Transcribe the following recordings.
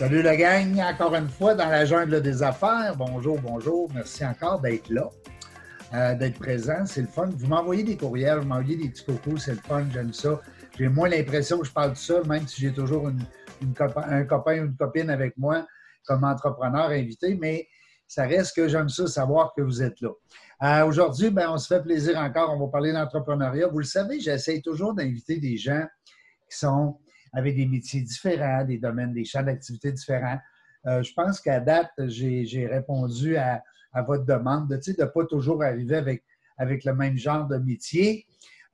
Salut la gang, encore une fois dans la jungle des affaires. Bonjour, bonjour. Merci encore d'être là, euh, d'être présent. C'est le fun. Vous m'envoyez des courriels, vous m'envoyez des petits cocos, c'est le fun, j'aime ça. J'ai moins l'impression que je parle tout seul, même si j'ai toujours un copain ou une copine avec moi comme entrepreneur invité, mais ça reste que j'aime ça savoir que vous êtes là. Euh, aujourd'hui, ben, on se fait plaisir encore. On va parler d'entrepreneuriat. Vous le savez, j'essaie toujours d'inviter des gens qui sont avec des métiers différents, des domaines, des champs d'activité différents. Euh, je pense qu'à date, j'ai répondu à, votre demande de ne pas toujours arriver avec, avec le même genre de métier,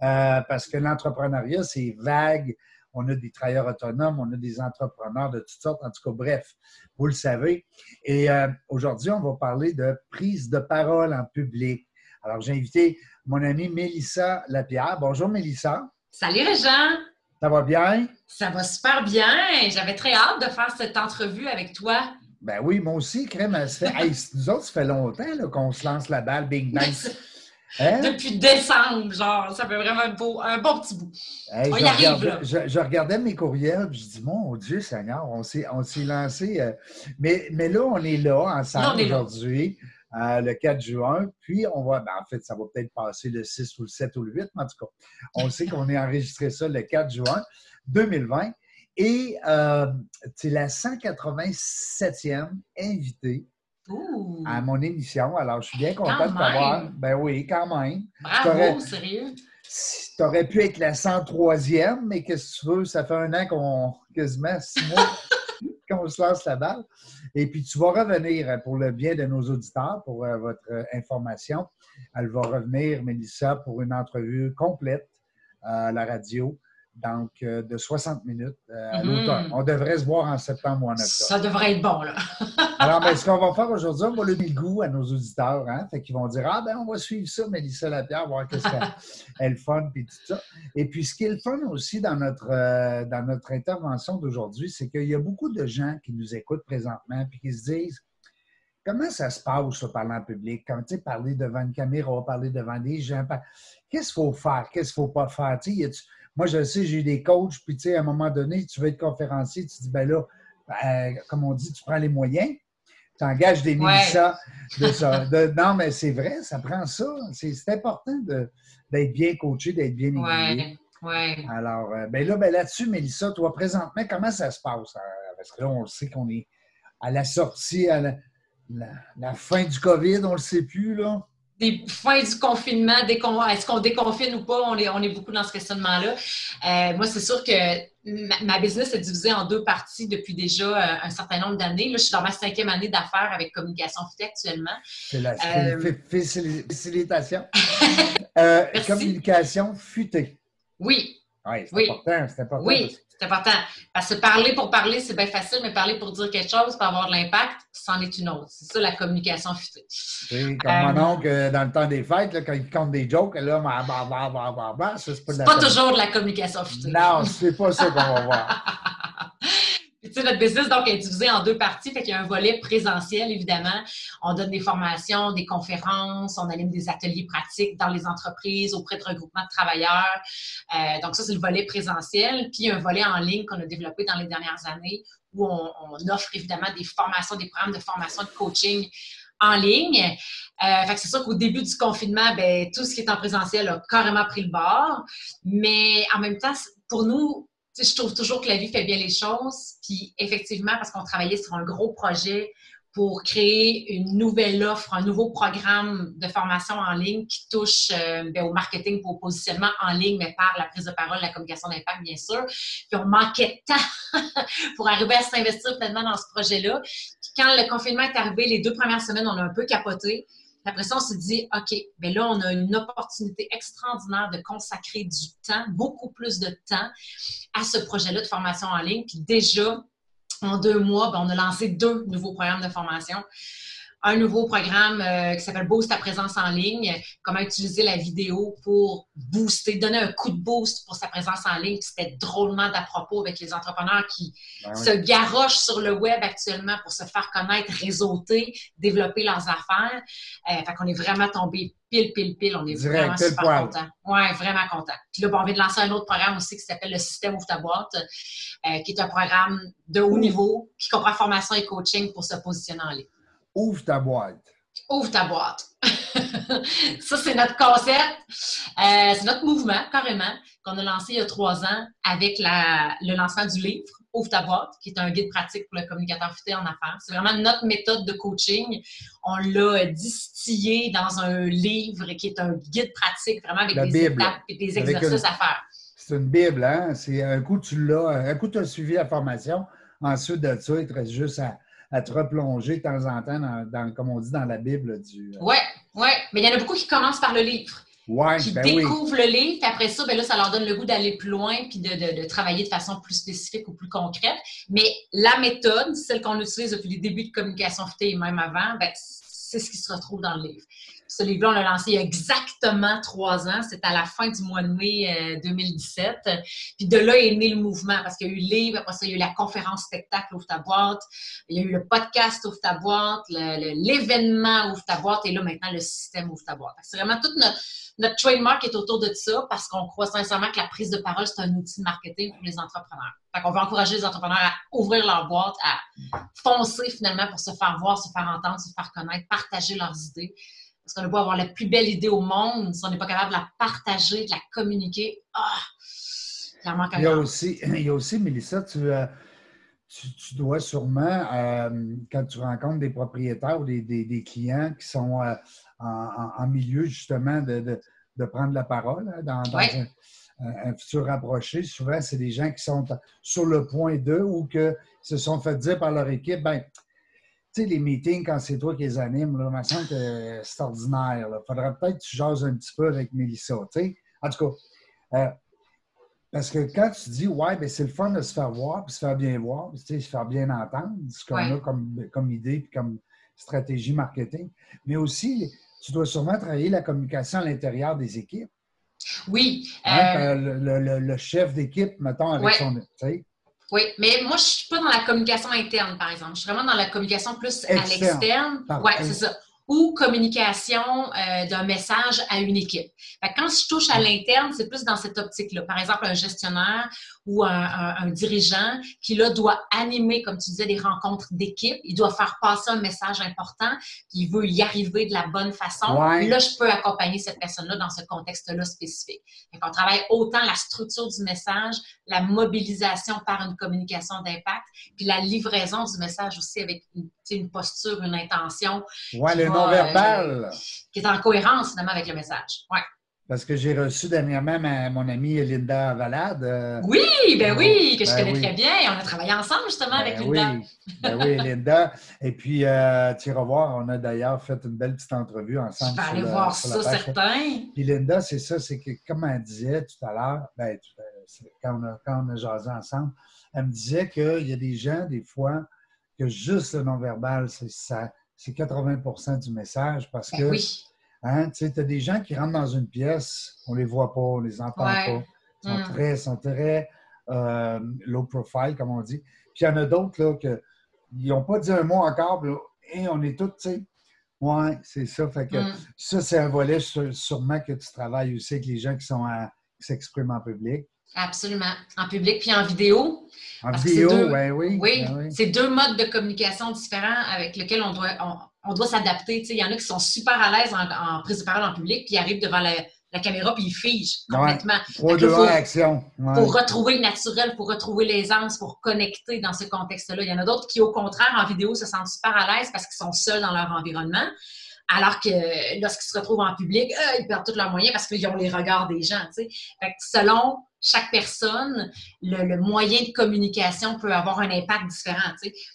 euh, parce que l'entrepreneuriat, c'est vague. On a des travailleurs autonomes, on a des entrepreneurs de toutes sortes. En tout cas, bref, vous le savez. Et euh, aujourd'hui, on va parler de prise de parole en public. Alors, j'ai invité mon amie Mélissa Lapierre. Bonjour, Mélissa. Salut, Régent. Ça va bien? Ça va super bien. J'avais très hâte de faire cette entrevue avec toi. Ben oui, moi aussi, Crème, nous autres, ça fait longtemps qu'on se lance la balle, bing bang. Hein? Depuis décembre, genre, ça fait vraiment un, beau, un bon petit bout. on y arrive, là. Je, regardais mes courriels, je dis, mon Dieu Seigneur, on s'est lancé. Euh, mais, mais là, on est là ensemble aujourd'hui. Euh, le 4 juin. Puis, on va, ben, en fait, ça va peut-être passer le 6 ou le 7 ou le 8, mais en tout cas, on sait qu'on est enregistré ça le 4 juin 2020. Et euh, c'est la 187e invitée à mon émission. Alors, je suis bien content de t'avoir. Ben oui, quand même. Bravo, sérieux. Tu aurais pu être la 103e, mais qu'est-ce que tu veux? Ça fait un an qu'on, quasiment six mois, qu'on se lance la balle. Et puis, tu vas revenir pour le bien de nos auditeurs, pour euh, votre euh, information. Elle va revenir, Mélissa, pour une entrevue complète à la radio donc euh, de 60 minutes euh, à mm-hmm. l'automne. On devrait se voir en septembre ou en octobre. Ça devrait être bon, là. Alors, mais ce qu'on va faire aujourd'hui, on va le le goût à nos auditeurs. Hein? Fait qu'ils vont dire Ah, ben, on va suivre ça, Mélissa Lapierre, voir qu'est-ce qu'elle est fun, puis tout ça. Et puis, ce qui est le fun aussi dans notre, euh, dans notre intervention d'aujourd'hui, c'est qu'il y a beaucoup de gens qui nous écoutent présentement, puis qui se disent Comment ça se passe, ça, parler en public? Quand tu sais, parler devant une caméra, parler devant des gens, qu'est-ce qu'il faut faire? Qu'est-ce qu'il ne faut pas faire? Tu sais, moi, je sais, j'ai eu des coachs, puis tu sais, à un moment donné, tu veux être conférencier, tu dis, ben là, ben, comme on dit, tu prends les moyens, tu engages des militants de ça. non, mais c'est vrai, ça prend ça. C'est important d'être bien coaché, d'être bien aiguillé. Ouais, Alors, euh, ben là, ben là-dessus, Mélissa, toi, présentement, comment ça se passe? Euh, parce que là, on sait qu'on est à la sortie, à la, la, fin du COVID, on ne le sait plus, là des fins du confinement, est-ce qu'on déconfine ou pas? On est, on est beaucoup dans ce questionnement-là. Euh, moi, c'est sûr que ma, business est divisée en deux parties depuis déjà euh, un certain nombre d'années. Là, je suis dans ma cinquième année d'affaires avec Communication Futée actuellement. C'est la euh, facilitation. communication Futée. Oui. Oui, c'est important. C'est important. Oui. C'est important. Parce que parler pour parler, c'est bien facile, mais parler pour dire quelque chose, pour avoir de l'impact, c'en est une autre. C'est ça la communication futée. Comme mon euh, oncle, dans le temps des fêtes, là, quand il compte des jokes, là, bah, bah, bah, bah ça, c'est pas, pas toujours de la communication futée. Non, c'est pas ça qu'on va voir. notre business donc est divisé en deux parties. Fait qu'il y a un volet présentiel, évidemment. On donne des formations, des conférences, on anime des ateliers pratiques dans les entreprises, auprès de regroupements de travailleurs. Euh, donc, ça, c'est le volet présentiel. Puis, un volet en ligne qu'on a développé dans les dernières années où on, offre évidemment des formations, des programmes de formation de coaching en ligne. Euh, c'est sûr qu'au début du confinement, ben, tout ce qui est en présentiel a carrément pris le bord. Mais en même temps, pour nous, je trouve toujours que la vie fait bien les choses. Puis effectivement, parce qu'on travaillait sur un gros projet pour créer une nouvelle offre, un nouveau programme de formation en ligne qui touche euh, ben, au marketing pour au positionnement en ligne, mais par la prise de parole, la communication d'impact, bien sûr. Puis on manquait de temps pour arriver à s'investir pleinement dans ce projet-là. Puis quand le confinement est arrivé, les deux premières semaines, on a un peu capoté. Après ça, on s'est dit, OK, bien là, on a une opportunité extraordinaire de consacrer du temps, beaucoup plus de temps à ce projet-là de formation en ligne. Puis déjà, en deux mois, ben, on a lancé deux nouveaux programmes de formation. Un nouveau programme euh, qui s'appelle Boost ta présence en ligne, comment utiliser la vidéo pour booster, donner un coup de boost pour sa présence en ligne. C'était drôlement d'à propos avec les entrepreneurs qui ben se garochent sur le web actuellement pour se faire connaître, réseauter, développer leurs affaires. Euh, fait qu'on est vraiment tombé pile, pile, pile. On est vraiment super content. Ouais, vraiment content. Puis là, on vient de lancer un autre programme aussi qui s'appelle le Système Ouvre ta boîte, euh, qui est un programme de haut niveau qui comprend formation et coaching pour se positionner en ligne. Ouvre ta boîte. Ouvre ta boîte. ça, c'est notre concept. Euh, c'est notre mouvement, carrément, qu'on a lancé il y a trois ans avec le lancement du livre Ouvre ta boîte, qui est un guide pratique pour le communicateur futé en affaires. C'est vraiment notre méthode de coaching. On l'a distillé dans un livre qui est un guide pratique, vraiment avec des étapes et des exercices à faire. C'est une Bible, hein? C'est un coup, tu l'as, un coup, tu as suivi la formation. Ensuite de ça, il te reste juste à à te replonger de temps en temps, dans, comme on dit dans la Bible. du. Oui, euh, oui. Mais il y en a beaucoup qui commencent par le livre. Ouais, qui ben découvrent le livre, puis après ça, ben là, ça leur donne le goût d'aller plus loin, puis de, de, travailler de façon plus spécifique ou plus concrète. Mais la méthode, celle qu'on utilise depuis les débuts de communication futée et même avant, ben, c'est ce qui se retrouve dans le livre. Ce livre-là, on l'a lancé il y a exactement trois ans. C'était à la fin du mois de mai 2017. Euh, Puis de là est né le mouvement parce qu'il y a eu le livre, après ça, il y a eu la conférence spectacle Ouvre ta boîte, il y a eu le podcast Ouvre ta boîte, l'événement Ouvre ta boîte et là maintenant le système Ouvre ta boîte. C'est vraiment toute notre, notre trademark est autour de ça parce qu'on croit sincèrement que la prise de parole, c'est un outil de marketing pour les entrepreneurs. Fait qu'on veut encourager les entrepreneurs à ouvrir leur boîte, à foncer finalement pour se faire voir, se faire entendre, se faire connaître, partager leurs idées. Parce qu'on ne peut avoir la plus belle idée au monde si on n'est pas capable de la partager, de la communiquer. Ah! Clairement, il y a aussi, il y a aussi, Mélissa, tu, euh, tu, dois sûrement, euh, quand tu rencontres des propriétaires ou des, clients qui sont euh, en, milieu justement de, prendre la parole hein, dans, un, futur rapproché, souvent, c'est des gens qui sont sur le point d'eux ou qui se sont fait dire par leur équipe, ben tu sais, les meetings, quand c'est toi qui les animes, là, me semble que c'est ordinaire. Il faudrait peut-être que tu jases un petit peu avec Mélissa, tu sais. En tout cas, euh, parce que quand tu dis, ouais, ben c'est le fun de se faire voir, puis se faire bien voir, puis se faire bien entendre, ce qu'on a comme, comme idée, puis comme stratégie marketing, mais aussi, tu dois sûrement travailler la communication à l'intérieur des équipes. Oui. Hein, euh, le, chef d'équipe, mettons, avec son. Oui, mais moi, je ne suis pas dans la communication interne, par exemple. Je suis vraiment dans la communication plus à l'externe. Oui, c'est ça ou communication euh, d'un message à une équipe. quand je touche à l'interne, c'est plus dans cette optique-là. Par exemple, un gestionnaire ou un, dirigeant qui, là, doit animer, comme tu disais, des rencontres d'équipe. Il doit faire passer un message important, il veut y arriver de la bonne façon. Là, je peux accompagner cette personne-là dans ce contexte-là spécifique. on travaille autant la structure du message, la mobilisation par une communication d'impact, puis la livraison du message aussi avec une, une posture, une intention. Oui, le non-verbal. qui est en cohérence, finalement, avec le message. Ouais. Parce que j'ai reçu dernièrement mon amie Linda Valade. Euh, oui, ben oui, que je ben connais très bien. On a travaillé ensemble justement avec ben Linda. Oui, ben oui, Linda. Et puis, euh, tu iras voir, on a d'ailleurs fait une belle petite entrevue ensemble. Je vais aller voir ça, certain. Puis Linda, c'est ça, c'est que, comme elle disait tout à l'heure, ben, quand, on a, quand on a jasé ensemble, elle me disait qu'il y a des gens, des fois, que juste le non-verbal, c'est ça c'est 80% du message parce ben que oui. hein, tu as des gens qui rentrent dans une pièce, on ne les voit pas, on ne les entend pas. Ils sont mm. très, sont très euh, low profile, comme on dit. Puis il y en a d'autres là, qui n'ont pas dit un mot encore, et on est tous, tu sais. Oui, c'est ça. Fait que mm. ça, c'est un volet sûrement que tu travailles aussi avec les gens qui sont qui s'expriment en public. Absolument. En public puis en vidéo. En vidéo, ben oui. Oui, ben c'est deux modes de communication différents avec lesquels on doit, on, doit s'adapter. Il y en a qui sont super à l'aise en, prise de parole en public, puis ils arrivent devant la, caméra, puis ils figent complètement. Trois, deux, action. Pour retrouver le naturel, pour retrouver l'aisance, pour connecter dans ce contexte-là. Il y en a d'autres qui, au contraire, en vidéo, se sentent super à l'aise parce qu'ils sont seuls dans leur environnement. Alors que lorsqu'ils se retrouvent en public, euh, ils perdent tous leurs moyens parce qu'ils ont les regards des gens. Fait selon chaque personne, le, moyen de communication peut avoir un impact différent.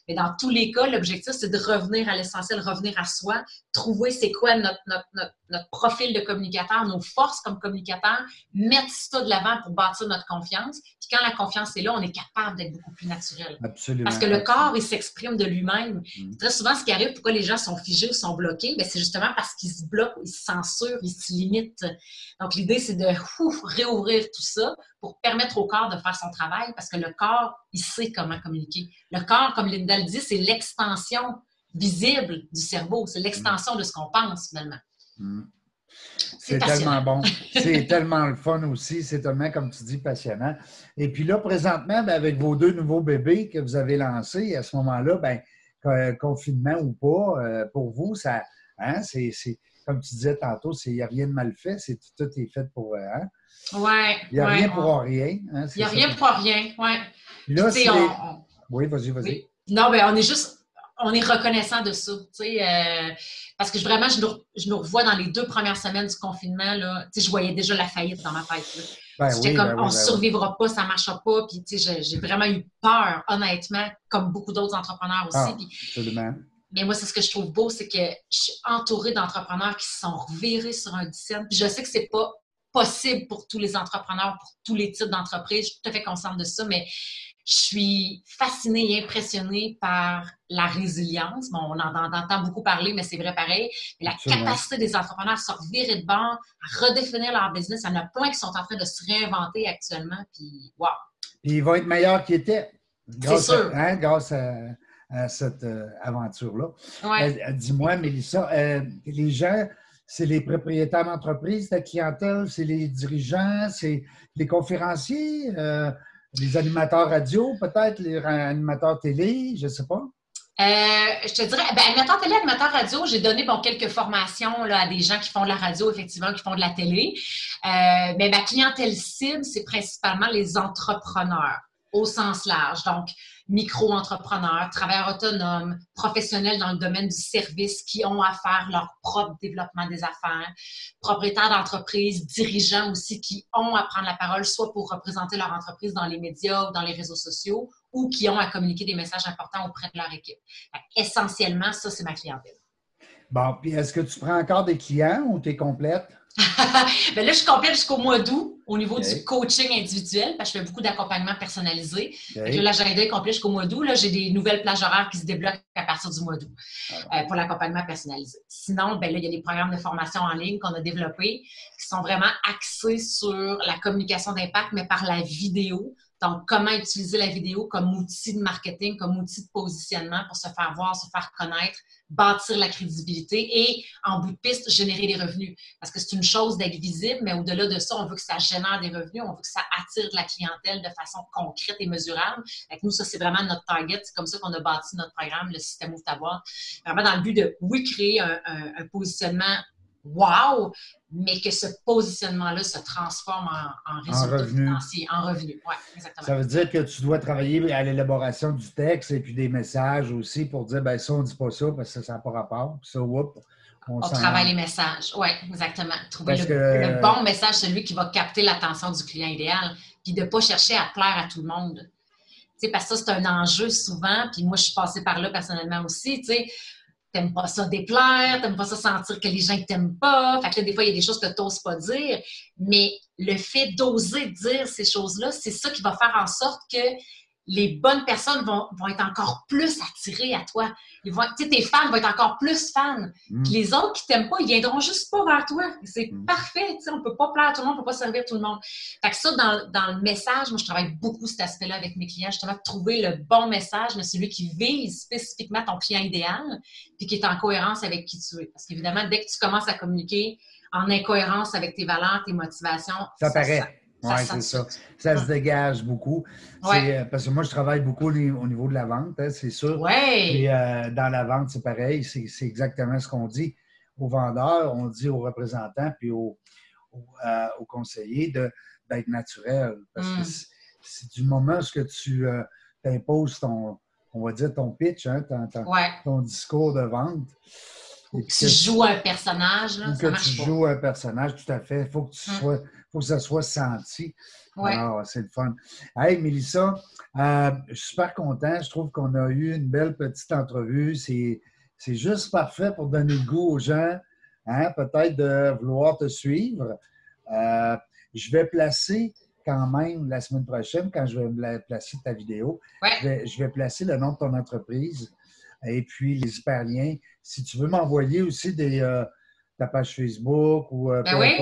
Mais dans tous les cas, l'objectif, c'est de revenir à l'essentiel, revenir à soi, trouver c'est quoi notre, notre, profil de communicateur, nos forces comme communicateur, mettre ça de l'avant pour bâtir notre confiance. Puis quand la confiance est là, on est capable d'être beaucoup plus naturel. Absolument. Parce que le corps, il s'exprime de lui-même. Mm. Très souvent, ce qui arrive, pourquoi les gens sont figés ou sont bloqués, ben, c'est justement parce qu'ils se bloquent, ils se censurent, ils se limitent. Donc, l'idée, c'est de réouvrir tout ça pour permettre au corps de faire son travail parce que le corps, il sait comment communiquer. Le corps, comme Linda le dit, c'est l'extension visible du cerveau. C'est l'extension de ce qu'on pense, finalement. Mm. C'est tellement bon. C'est tellement le fun aussi. C'est tellement, comme tu dis, passionnant. Et puis là, présentement, ben, avec vos deux nouveaux bébés que vous avez lancés, à ce moment-là, ben, confinement ou pas, euh, pour vous, ça, hein, c'est, comme tu disais tantôt, il n'y a rien de mal fait. C'est, tout est fait pour. Euh, hein? Ouais, il n'y a rien pour rien. Hein, il n'y a rien pour rien, oui. Là, Oui, vas-y, vas-y. Non, mais on est juste on est reconnaissant de ça, euh, parce que vraiment, je nous, je revois dans les deux premières semaines du confinement, là, je voyais déjà la faillite dans ma tête. Ben J'étais comme, ben on ne ben survivra pas, ça ne marchera pas, puis j'ai vraiment eu peur, honnêtement, comme beaucoup d'autres entrepreneurs aussi. Ah, absolument. Mais moi, c'est ce que je trouve beau, c'est que je suis entourée d'entrepreneurs qui se sont revirés sur un dixième. Puis je sais que c'est pas possible pour tous les entrepreneurs, pour tous les types d'entreprises. Je suis tout à fait consciente de ça, mais je suis fascinée et impressionnée par la résilience. Bon, on en, entend beaucoup parler, mais c'est vrai pareil. la capacité des entrepreneurs à se revirer de bord, à redéfinir leur business. Il y en a plein qui sont en train de se réinventer actuellement. Puis, wow! Puis ils vont être meilleurs qu'ils étaient. Grâce, sûr. À, hein, grâce à, cette euh, aventure-là. Ouais. Euh, dis-moi, Mélissa, euh, les gens, c'est les propriétaires d'entreprise, ta clientèle, c'est les dirigeants, c'est les conférenciers. Les animateurs radio, peut-être, les animateurs télé, je ne sais pas. Euh, je te dirais, ben, animateur télé, animateur radio, j'ai donné bon, quelques formations là, à des gens qui font de la radio, effectivement, qui font de la télé. Euh, mais ma clientèle cible, c'est principalement les entrepreneurs au sens large. Donc, micro-entrepreneurs, travailleurs autonomes, professionnels dans le domaine du service qui ont à faire leur propre développement des affaires, propriétaires d'entreprises, dirigeants aussi qui ont à prendre la parole soit pour représenter leur entreprise dans les médias ou dans les réseaux sociaux ou qui ont à communiquer des messages importants auprès de leur équipe. Essentiellement, ça, c'est ma clientèle. Bon, puis est-ce que tu prends encore des clients ou tu es complète? ben là, je suis complète jusqu'au mois d'août au niveau du coaching individuel, parce que je fais beaucoup d'accompagnement personnalisé. Okay. Là, l'agenda est complet jusqu'au mois d'août. Là, j'ai des nouvelles plages horaires qui se débloquent à partir du mois d'août ah euh, pour l'accompagnement personnalisé. Sinon, ben là, il y a des programmes de formation en ligne qu'on a développés qui sont vraiment axés sur la communication d'impact, mais par la vidéo. Donc, comment utiliser la vidéo comme outil de marketing, comme outil de positionnement pour se faire voir, se faire connaître, bâtir la crédibilité et, en bout de piste, générer des revenus. Parce que c'est une chose d'être visible, mais au-delà de ça, on veut que ça génère des revenus, on veut que ça attire de la clientèle de façon concrète et mesurable. Avec nous, ça, c'est vraiment notre target. C'est comme ça qu'on a bâti notre programme, le système Ouvre ta boîte. Vraiment dans le but de, oui, créer un, un positionnement wow, mais que ce positionnement-là se transforme en, en résultat revenu. financier, en revenu. Oui, exactement. Ça veut dire que tu dois travailler à l'élaboration du texte et puis des messages aussi pour dire, ben ça, on ne dit pas ça parce que ça n'a pas rapport. Ça, on, travaille les messages. Oui, exactement. Trouver le, bon message, celui qui va capter l'attention du client idéal, puis de ne pas chercher à plaire à tout le monde. Sais, parce que ça, c'est un enjeu souvent, puis moi, je suis passée par là personnellement aussi. Sais, t'aimes pas ça déplaire, t'aimes pas ça sentir que les gens t'aiment pas. Fait que là, des fois, il y a des choses que t'oses pas dire. Mais le fait d'oser dire ces choses-là, c'est ça qui va faire en sorte que les bonnes personnes vont, être encore plus attirées à toi. Ils vont, tes fans vont être encore plus fans. Mm. les autres qui t'aiment pas, ils viendront juste pas vers toi. C'est mm. parfait. On peut pas plaire à tout le monde, on peut pas servir tout le monde. Fait que ça, dans, le message, moi, je travaille beaucoup cet aspect-là avec mes clients, justement, trouver le bon message, mais celui qui vise spécifiquement ton client idéal, puis qui est en cohérence avec qui tu es. Parce qu'évidemment, dès que tu commences à communiquer en incohérence avec tes valeurs, tes motivations, ça, ça paraît. Oui, c'est ça. Ça se dégage beaucoup. Euh, parce que moi, je travaille beaucoup au niveau de la vente, hein, c'est sûr. Oui. Et euh, dans la vente, c'est pareil. C'est exactement ce qu'on dit aux vendeurs, on dit aux représentants puis aux, euh, conseillers d'être naturel. Parce que mm. c'est du moment où tu imposes ton, on va dire, ton pitch, hein, ton, discours de vente. Que tu joues un personnage. Là, ou que tu joues un personnage, tout à fait. Il faut que, tu sois, faut que ça soit senti. Ouais. Alors, c'est le fun. Hey, Mélissa, euh, je suis super content. Je trouve qu'on a eu une belle petite entrevue. C'est, juste parfait pour donner le goût aux gens, hein, peut-être de vouloir te suivre. Euh, je vais placer quand même la semaine prochaine, quand je vais placer ta vidéo, Ouais. je, vais, je vais placer le nom de ton entreprise et puis les hyperliens. Si tu veux m'envoyer aussi des, euh, ta page Facebook ou euh, Ben oui.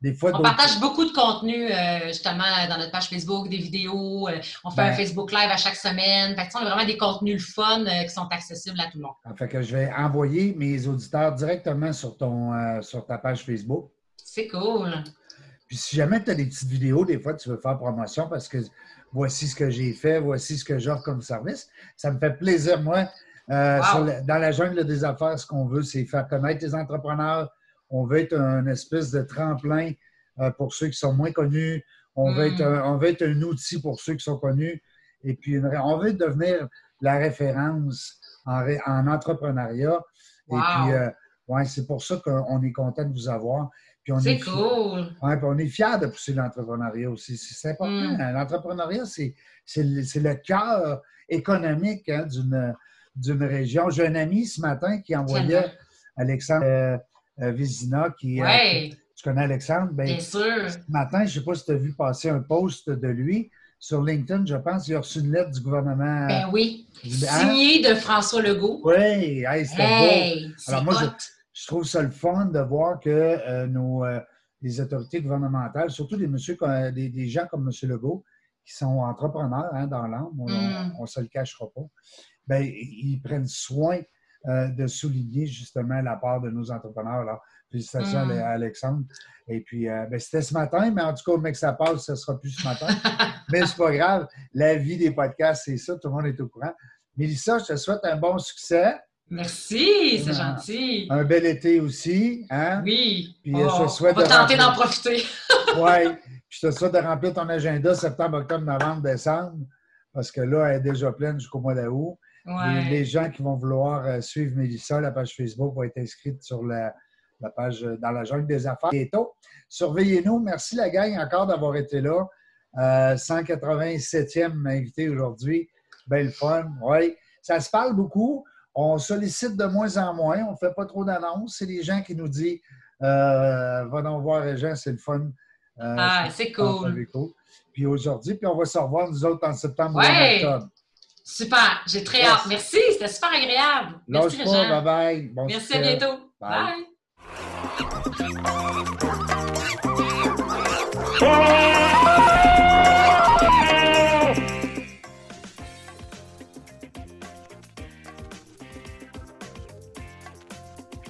des fois On partage beaucoup de contenu euh, justement dans notre page Facebook, des vidéos. euh, on fait Ben. un Facebook Live à chaque semaine. Fait que, on a vraiment des contenus fun qui sont accessibles à tout le monde. Ah, Fait que je vais envoyer mes auditeurs directement sur, ton, sur ta page Facebook. C'est cool. Puis si jamais tu as des petites vidéos, des fois tu veux faire promotion parce que voici ce que j'ai fait, voici ce que j'offre comme service, ça me fait plaisir, moi. Euh, Wow. sur le- dans la jungle des affaires, ce qu'on veut, c'est faire connaître les entrepreneurs. On veut être un espèce de tremplin euh, pour ceux qui sont moins connus. On, veut être un, on veut être un outil pour ceux qui sont connus. Et puis, une on veut devenir la référence en, entrepreneuriat. Et puis, euh, ouais, c'est pour ça qu'on est content de vous avoir. Puis on C'est est cool. Ouais, puis on est fiers de pousser l'entrepreneuriat aussi. C'est important. Mm. L'entrepreneuriat, c'est c'est le, c'est le cœur économique hein, d'une d'une région. J'ai un ami ce matin qui envoyait. Alexandre euh, euh, Vézina, qui, euh, Oui, tu connais Alexandre? Ben, bien sûr. ce matin, je ne sais pas si tu as vu passer un post de lui sur LinkedIn, je pense, il a reçu une lettre du gouvernement. Ben oui. Hein? Signé de François Legault. Oui, hey, c'était beau. Hey, Alors, moi, je- trouve ça le fun de voir que euh, nos, euh, les autorités gouvernementales, surtout des, monsieur, comme- des, des gens comme M. Legault, qui sont entrepreneurs hein, dans l'âme, on Mm. ne se le cachera pas, ben, ils prennent soin euh, de souligner justement la part de nos entrepreneurs. Alors, félicitations Mm. à Alexandre. Et puis, euh, ben, c'était ce matin, mais en tout cas, au mec, ça passe, ce ne sera plus ce matin. mais c'est pas grave. La vie des podcasts, c'est ça, tout le monde est au courant. Mélissa, je te souhaite un bon succès, Merci, c'est Ah. gentil. un bel été aussi. Hein? Oui. Puis, Oh, je te souhaite on va de tenter remplir- d'en profiter. Oui. Puis je te souhaite de remplir ton agenda septembre, octobre, novembre, décembre, parce que là, elle est déjà pleine jusqu'au mois d'août. Les, Ouais. les gens qui vont vouloir euh, suivre Mélissa, la page Facebook va être inscrite sur la, la page euh, dans la jungle des affaires. Bientôt. Surveillez-nous. Merci la gang encore d'avoir été là. Euh, 187e invité aujourd'hui. Belle fun. Oui. Ça se parle beaucoup. On sollicite de moins en moins. On ne fait pas trop d'annonces. C'est les gens qui nous disent euh, Va donc voir Régent, c'est le fun. Euh, Ah, c'est cool. vous. Puis aujourd'hui, puis on va se revoir nous autres en septembre ou en octobre. Super, j'ai très hâte. Merci, c'était super agréable. Merci, Lâche pas, Merci, à bientôt. bye. bye.